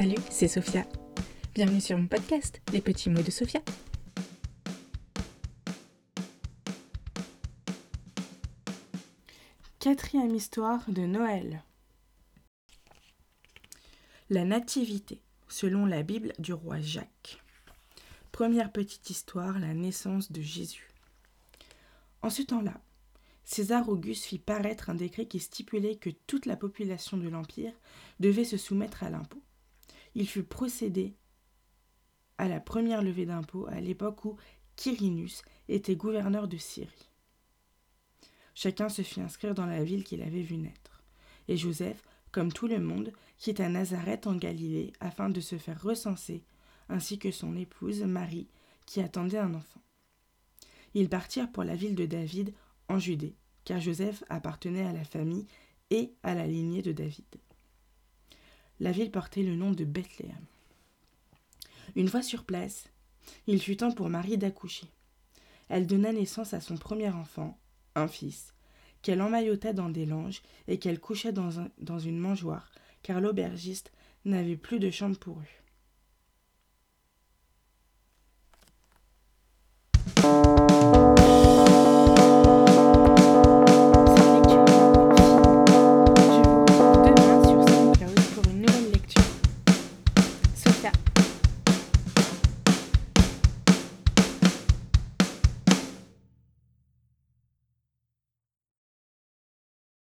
Salut, c'est Sophia. Bienvenue sur mon podcast, Les petits mots de Sophia. Quatrième histoire de Noël. La Nativité, selon la Bible du roi Jacques. Première petite histoire, la naissance de Jésus. En ce temps-là, César Auguste fit paraître un décret qui stipulait que toute la population de l'Empire devait se soumettre à l'impôt il fut procédé à la première levée d'impôts à l'époque où Quirinus était gouverneur de Syrie. Chacun se fit inscrire dans la ville qu'il avait vue naître, et Joseph, comme tout le monde, quitta Nazareth en Galilée afin de se faire recenser, ainsi que son épouse Marie, qui attendait un enfant. Ils partirent pour la ville de David en Judée, car Joseph appartenait à la famille et à la lignée de David. La ville portait le nom de Bethléem. Une fois sur place, il fut temps pour Marie d'accoucher. Elle donna naissance à son premier enfant, un fils, qu'elle emmaillota dans des langes et qu'elle coucha dans, une mangeoire, car l'aubergiste n'avait plus de chambre pour eux. そうじゃ。